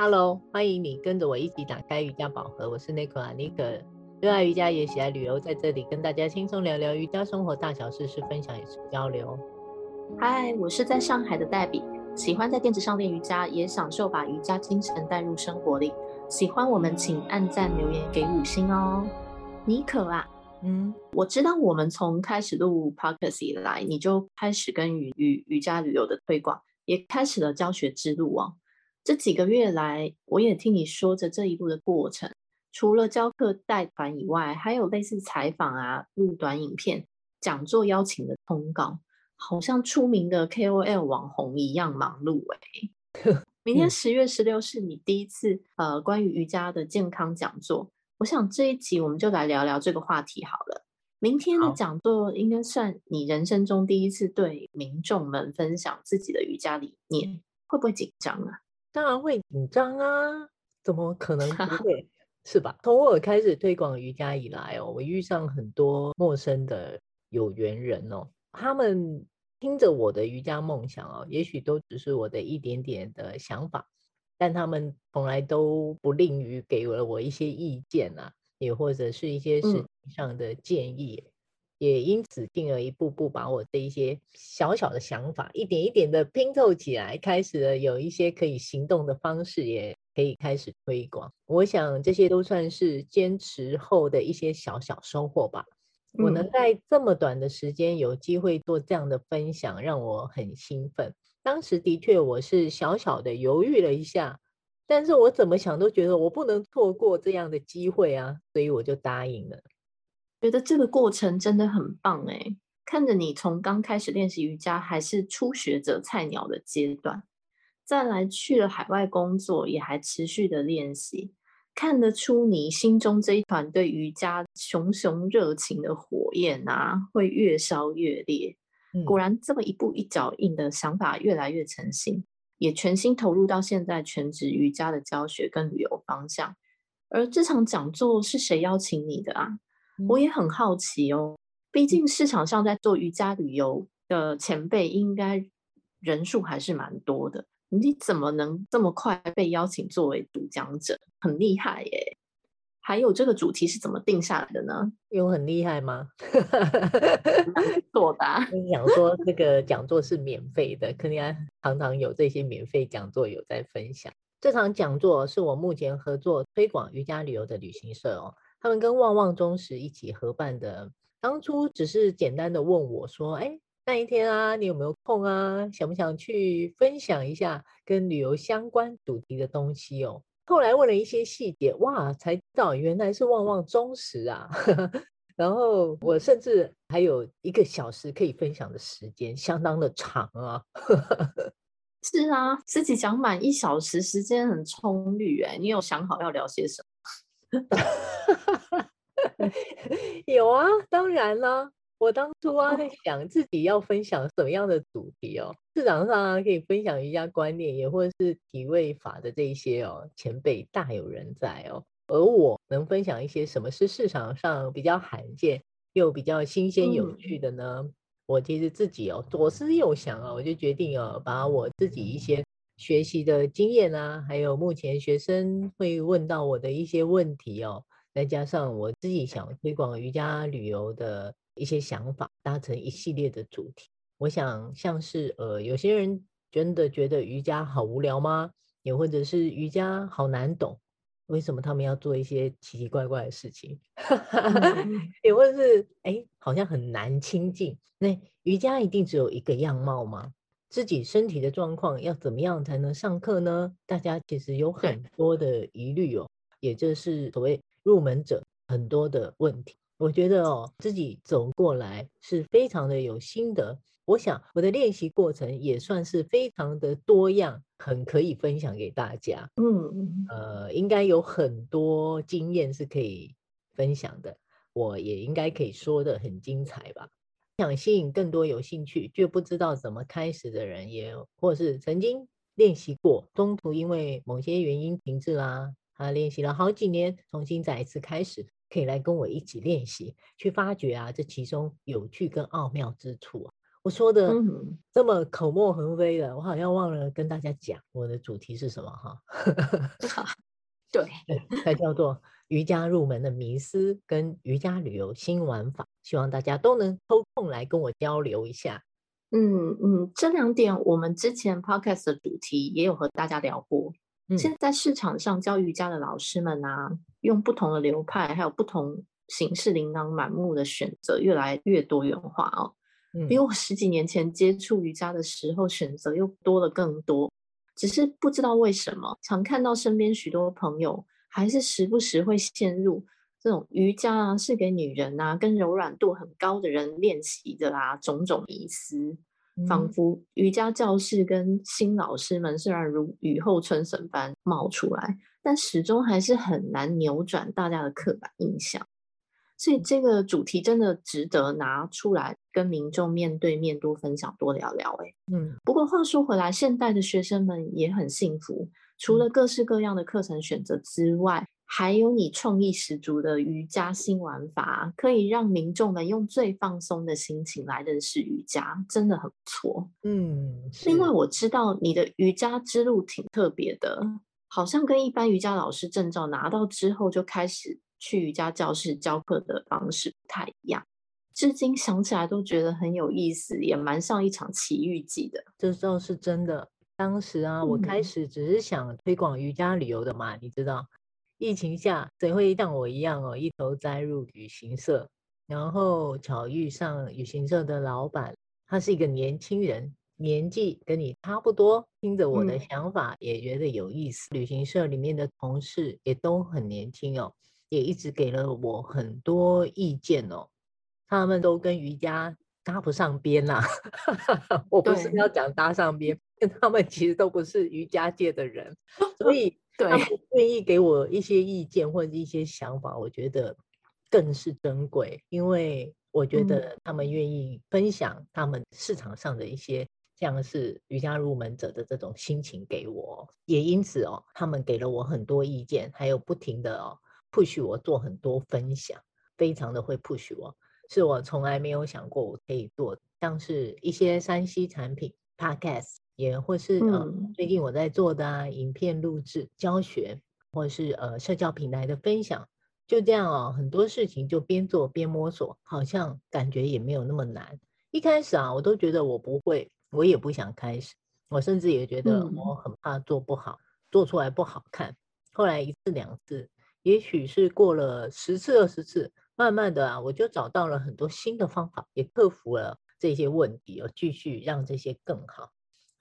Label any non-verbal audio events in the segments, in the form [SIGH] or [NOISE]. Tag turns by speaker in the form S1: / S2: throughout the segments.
S1: Hello，欢迎你跟着我一起打开瑜伽宝盒。我是 Nico 啊，Nico，热爱瑜伽也喜爱旅游，在这里跟大家轻松聊聊瑜伽生活大小事，是分享也是交流。
S2: 嗨，我是在上海的黛比，喜欢在垫子上练瑜伽，也享受把瑜伽精神带入生活里。喜欢我们请按赞留言给五星哦。Nico 啊，嗯，我知道我们从开始录 Podcast 以来，你就开始跟瑜瑜瑜伽旅游的推广，也开始了教学之路哦。这几个月来，我也听你说着这一路的过程。除了教课带团以外，还有类似采访啊、录短影片、讲座邀请的通告，好像出名的 KOL 网红一样忙碌哎。[LAUGHS] 明天十月十六是你第一次呃关于瑜伽的健康讲座，我想这一集我们就来聊聊这个话题好了。明天的讲座应该算你人生中第一次对民众们分享自己的瑜伽理念，会不会紧张啊？
S1: 当然会紧张啊，怎么可能不 [LAUGHS] 会？是吧？从我开始推广瑜伽以来哦，我遇上很多陌生的有缘人哦，他们听着我的瑜伽梦想哦，也许都只是我的一点点的想法，但他们从来都不吝于给了我一些意见啊，也或者是一些事情上的建议。嗯也因此进而一步步把我的一些小小的想法一点一点的拼凑起来，开始了有一些可以行动的方式，也可以开始推广。我想这些都算是坚持后的一些小小收获吧。我能在这么短的时间有机会做这样的分享，让我很兴奋。当时的确我是小小的犹豫了一下，但是我怎么想都觉得我不能错过这样的机会啊，所以我就答应了。
S2: 觉得这个过程真的很棒诶，看着你从刚开始练习瑜伽还是初学者菜鸟的阶段，再来去了海外工作，也还持续的练习，看得出你心中这一团对瑜伽熊熊热情的火焰啊，会越烧越烈。果然，这么一步一脚印的想法越来越成型，也全心投入到现在全职瑜伽的教学跟旅游方向。而这场讲座是谁邀请你的啊？我也很好奇哦，毕竟市场上在做瑜伽旅游的前辈应该人数还是蛮多的，你怎么能这么快被邀请作为主讲者？很厉害耶！还有这个主题是怎么定下来的呢？
S1: 有很厉害吗？
S2: 作答。
S1: 你想说这个讲座是免费的，肯定常常有这些免费讲座有在分享。这场讲座是我目前合作推广瑜伽旅游的旅行社哦。他们跟旺旺中时一起合办的，当初只是简单的问我说：“哎，那一天啊，你有没有空啊？想不想去分享一下跟旅游相关主题的东西哦？”后来问了一些细节，哇，才知道原来是旺旺中时啊。[LAUGHS] 然后我甚至还有一个小时可以分享的时间，相当的长啊。[LAUGHS]
S2: 是啊，自己讲满一小时，时间很充裕哎。你有想好要聊些什么？[LAUGHS]
S1: 有啊，当然啦。我当初啊在想自己要分享什么样的主题哦。市场上啊可以分享瑜伽观念，也或者是体位法的这一些哦，前辈大有人在哦。而我能分享一些什么是市场上比较罕见又比较新鲜有趣的呢？嗯、我其实自己哦左思右想啊，我就决定哦把我自己一些。学习的经验啊，还有目前学生会问到我的一些问题哦，再加上我自己想推广瑜伽旅游的一些想法，搭成一系列的主题。我想像是呃，有些人真的觉得瑜伽好无聊吗？也或者是瑜伽好难懂，为什么他们要做一些奇奇怪怪的事情？[LAUGHS] 也或者是哎，好像很难亲近。那瑜伽一定只有一个样貌吗？自己身体的状况要怎么样才能上课呢？大家其实有很多的疑虑哦，也就是所谓入门者很多的问题。我觉得哦，自己走过来是非常的有心得。我想我的练习过程也算是非常的多样，很可以分享给大家。嗯，呃，应该有很多经验是可以分享的，我也应该可以说的很精彩吧。想吸引更多有兴趣却不知道怎么开始的人，也或是曾经练习过，中途因为某些原因停滞啦，他练习了好几年，重新再一次开始，可以来跟我一起练习，去发掘啊这其中有趣跟奥妙之处。我说的这么口沫横飞的，我好像忘了跟大家讲我的主题是什么哈。[LAUGHS]
S2: 对，
S1: 它叫做瑜伽入门的迷思跟瑜伽旅游新玩法，希望大家都能抽空来跟我交流一下。
S2: 嗯嗯，这两点我们之前 podcast 的主题也有和大家聊过。嗯、现在市场上教瑜伽的老师们啊，用不同的流派，还有不同形式，琳琅满目的选择越来越多元化哦。嗯、比我十几年前接触瑜伽的时候，选择又多了更多。只是不知道为什么，常看到身边许多朋友还是时不时会陷入这种瑜伽啊是给女人啊跟柔软度很高的人练习的啊种种迷思，仿佛瑜伽教室跟新老师们虽然如雨后春笋般冒出来，但始终还是很难扭转大家的刻板印象。所以这个主题真的值得拿出来跟民众面对面多分享、多聊聊。哎，嗯。不过话说回来，现代的学生们也很幸福，除了各式各样的课程选择之外，还有你创意十足的瑜伽新玩法，可以让民众们用最放松的心情来认识瑜伽，真的很不错。嗯。另外，我知道你的瑜伽之路挺特别的，好像跟一般瑜伽老师证照拿到之后就开始。去瑜伽教室教课的方式不太一样，至今想起来都觉得很有意思，也蛮像一场奇遇记的。
S1: 这倒是真的。当时啊，我开始只是想推广瑜伽旅游的嘛，嗯、你知道，疫情下谁会像我一样哦，一头栽入旅行社，然后巧遇上旅行社的老板，他是一个年轻人，年纪跟你差不多，听着我的想法也觉得有意思。嗯、旅行社里面的同事也都很年轻哦。也一直给了我很多意见哦，他们都跟瑜伽搭不上边呐、啊。[LAUGHS] 我不是要讲搭上边，跟他们其实都不是瑜伽界的人，所以 [LAUGHS] 他们愿意给我一些意见或者一些想法，我觉得更是珍贵，因为我觉得他们愿意分享他们市场上的一些像是瑜伽入门者的这种心情给我，也因此哦，他们给了我很多意见，还有不停的哦。push 我做很多分享，非常的会 push 我，是我从来没有想过我可以做，像是一些山西产品 podcast，也或是、嗯、呃最近我在做的啊影片录制教学，或是呃社交平台的分享，就这样哦，很多事情就边做边摸索，好像感觉也没有那么难。一开始啊，我都觉得我不会，我也不想开始，我甚至也觉得我很怕做不好，嗯、做出来不好看。后来一次两次。也许是过了十次二十次，慢慢的啊，我就找到了很多新的方法，也克服了这些问题，而继续让这些更好。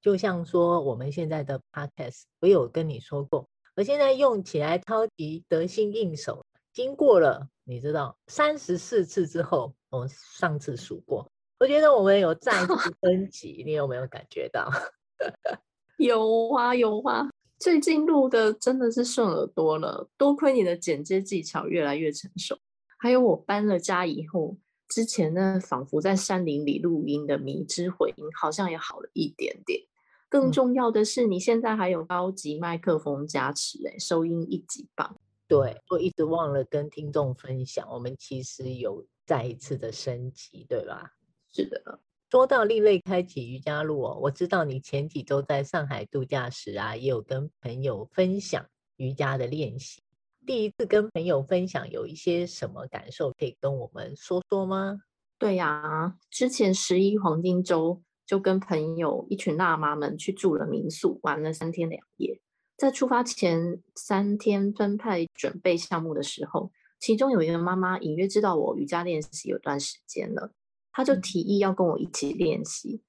S1: 就像说我们现在的 podcast，我有跟你说过，我现在用起来超级得心应手。经过了你知道三十四次之后，我上次数过，我觉得我们有再次 [LAUGHS] 升级，你有没有感觉到？[LAUGHS]
S2: 有啊，有啊。最近录的真的是顺耳多了，多亏你的剪接技巧越来越成熟。还有我搬了家以后，之前那仿佛在山林里录音的迷之回音，好像也好了一点点。更重要的是，你现在还有高级麦克风加持，哎，收音一级棒。
S1: 对，我一直忘了跟听众分享，我们其实有再一次的升级，对吧？
S2: 是的。
S1: 说到另类开启瑜伽路哦，我知道你前几周在上海度假时啊，也有跟朋友分享瑜伽的练习。第一次跟朋友分享，有一些什么感受可以跟我们说说吗？
S2: 对呀，之前十一黄金周就跟朋友一群辣妈们去住了民宿，玩了三天两夜。在出发前三天分派准备项目的时候，其中有一个妈妈隐约知道我瑜伽练习有段时间了。她就提议要跟我一起练习，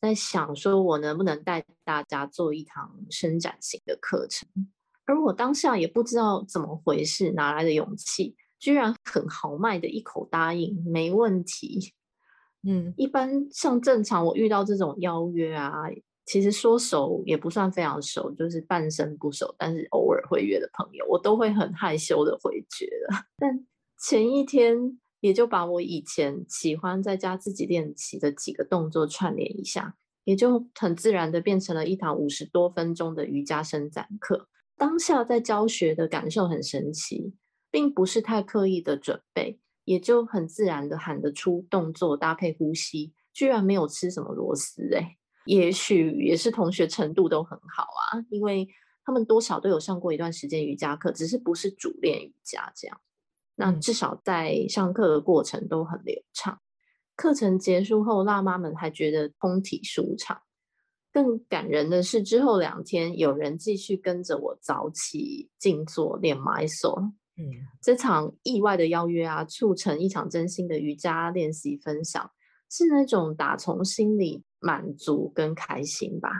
S2: 在想说我能不能带大家做一堂伸展型的课程，而我当下也不知道怎么回事，哪来的勇气，居然很豪迈的一口答应，没问题。嗯，一般像正常我遇到这种邀约啊，其实说熟也不算非常熟，就是半生不熟，但是偶尔会约的朋友，我都会很害羞的回绝了。[LAUGHS] 但前一天。也就把我以前喜欢在家自己练习的几个动作串联一下，也就很自然的变成了一堂五十多分钟的瑜伽伸展课。当下在教学的感受很神奇，并不是太刻意的准备，也就很自然的喊得出动作搭配呼吸，居然没有吃什么螺丝哎，也许也是同学程度都很好啊，因为他们多少都有上过一段时间瑜伽课，只是不是主练瑜伽这样。那至少在上课的过程都很流畅。课程结束后，辣妈们还觉得通体舒畅。更感人的是，之后两天有人继续跟着我早起静坐练 Mysore。嗯，这场意外的邀约啊，促成一场真心的瑜伽练习分享，是那种打从心里满足跟开心吧。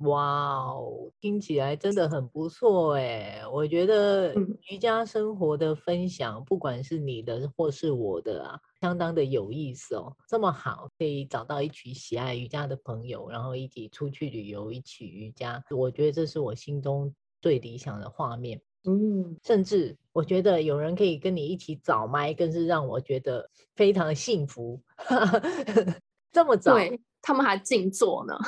S1: 哇哦，听起来真的很不错哎！我觉得瑜伽生活的分享，嗯、不管是你的或是我的啊，相当的有意思哦。这么好，可以找到一群喜爱瑜伽的朋友，然后一起出去旅游，一起瑜伽。我觉得这是我心中最理想的画面。嗯，甚至我觉得有人可以跟你一起找麦，更是让我觉得非常幸福。[LAUGHS] 这么早，
S2: 对，他们还静坐呢。[LAUGHS]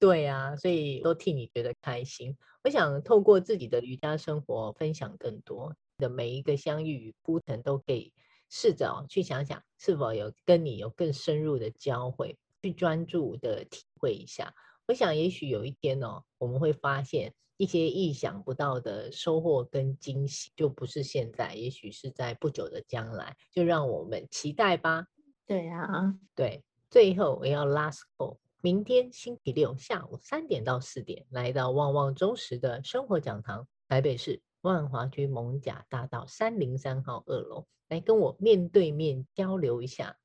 S1: 对呀、啊，所以都替你觉得开心。我想透过自己的瑜伽生活分享更多的每一个相遇与铺陈，都可以试着去想想，是否有跟你有更深入的交汇，去专注的体会一下。我想，也许有一天哦，我们会发现一些意想不到的收获跟惊喜，就不是现在，也许是在不久的将来，就让我们期待吧。
S2: 对啊，
S1: 对，最后我要 last call，明天星期六下午三点到四点，来到旺旺中时的生活讲堂，台北市万华区艋舺大道三零三号二楼，来跟我面对面交流一下，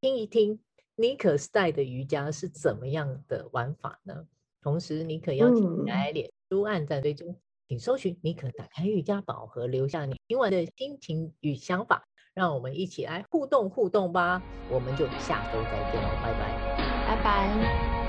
S1: 听一听尼可 style 的瑜伽是怎么样的玩法呢？同时，尼可邀请你来脸书按赞追踪，嗯、请搜寻尼可打开瑜伽宝盒，留下你今晚的心情与想法。让我们一起来互动互动吧，我们就下周再见喽，拜拜，
S2: 拜拜。